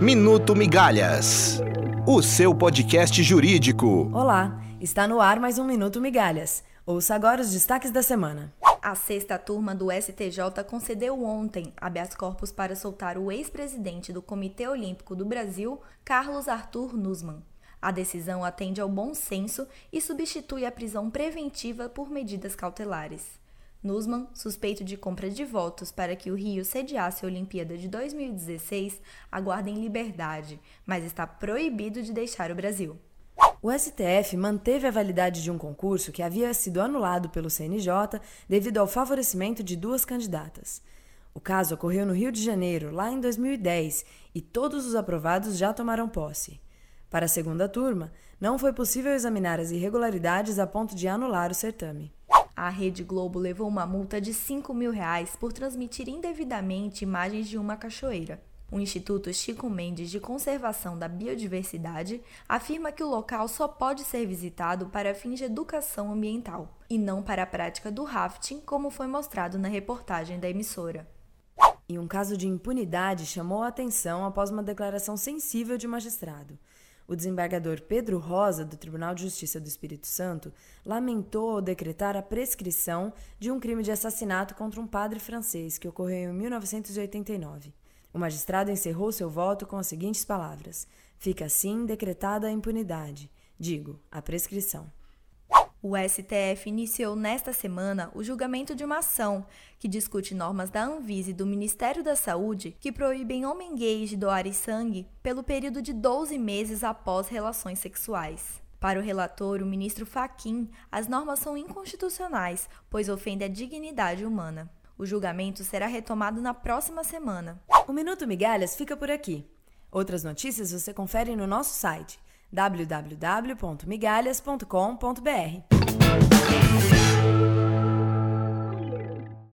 Minuto Migalhas, o seu podcast jurídico. Olá, está no ar mais um Minuto Migalhas. Ouça agora os destaques da semana. A sexta turma do STJ concedeu ontem habeas corpus para soltar o ex-presidente do Comitê Olímpico do Brasil, Carlos Arthur Nussmann. A decisão atende ao bom senso e substitui a prisão preventiva por medidas cautelares. Nussmann, suspeito de compra de votos para que o Rio sediasse a Olimpíada de 2016, aguarda em liberdade, mas está proibido de deixar o Brasil. O STF manteve a validade de um concurso que havia sido anulado pelo CNJ devido ao favorecimento de duas candidatas. O caso ocorreu no Rio de Janeiro, lá em 2010, e todos os aprovados já tomaram posse. Para a segunda turma, não foi possível examinar as irregularidades a ponto de anular o certame. A Rede Globo levou uma multa de 5 mil reais por transmitir indevidamente imagens de uma cachoeira. O Instituto Chico Mendes de Conservação da Biodiversidade afirma que o local só pode ser visitado para fins de educação ambiental e não para a prática do rafting, como foi mostrado na reportagem da emissora. E um caso de impunidade chamou a atenção após uma declaração sensível de magistrado. O desembargador Pedro Rosa, do Tribunal de Justiça do Espírito Santo, lamentou decretar a prescrição de um crime de assassinato contra um padre francês que ocorreu em 1989. O magistrado encerrou seu voto com as seguintes palavras: Fica assim decretada a impunidade, digo, a prescrição. O STF iniciou nesta semana o julgamento de uma ação que discute normas da Anvisa e do Ministério da Saúde que proíbem homens gays de doarem sangue pelo período de 12 meses após relações sexuais. Para o relator, o ministro Faquim, as normas são inconstitucionais, pois ofendem a dignidade humana. O julgamento será retomado na próxima semana. O Minuto Migalhas fica por aqui. Outras notícias você confere no nosso site www.migalhas.com.br.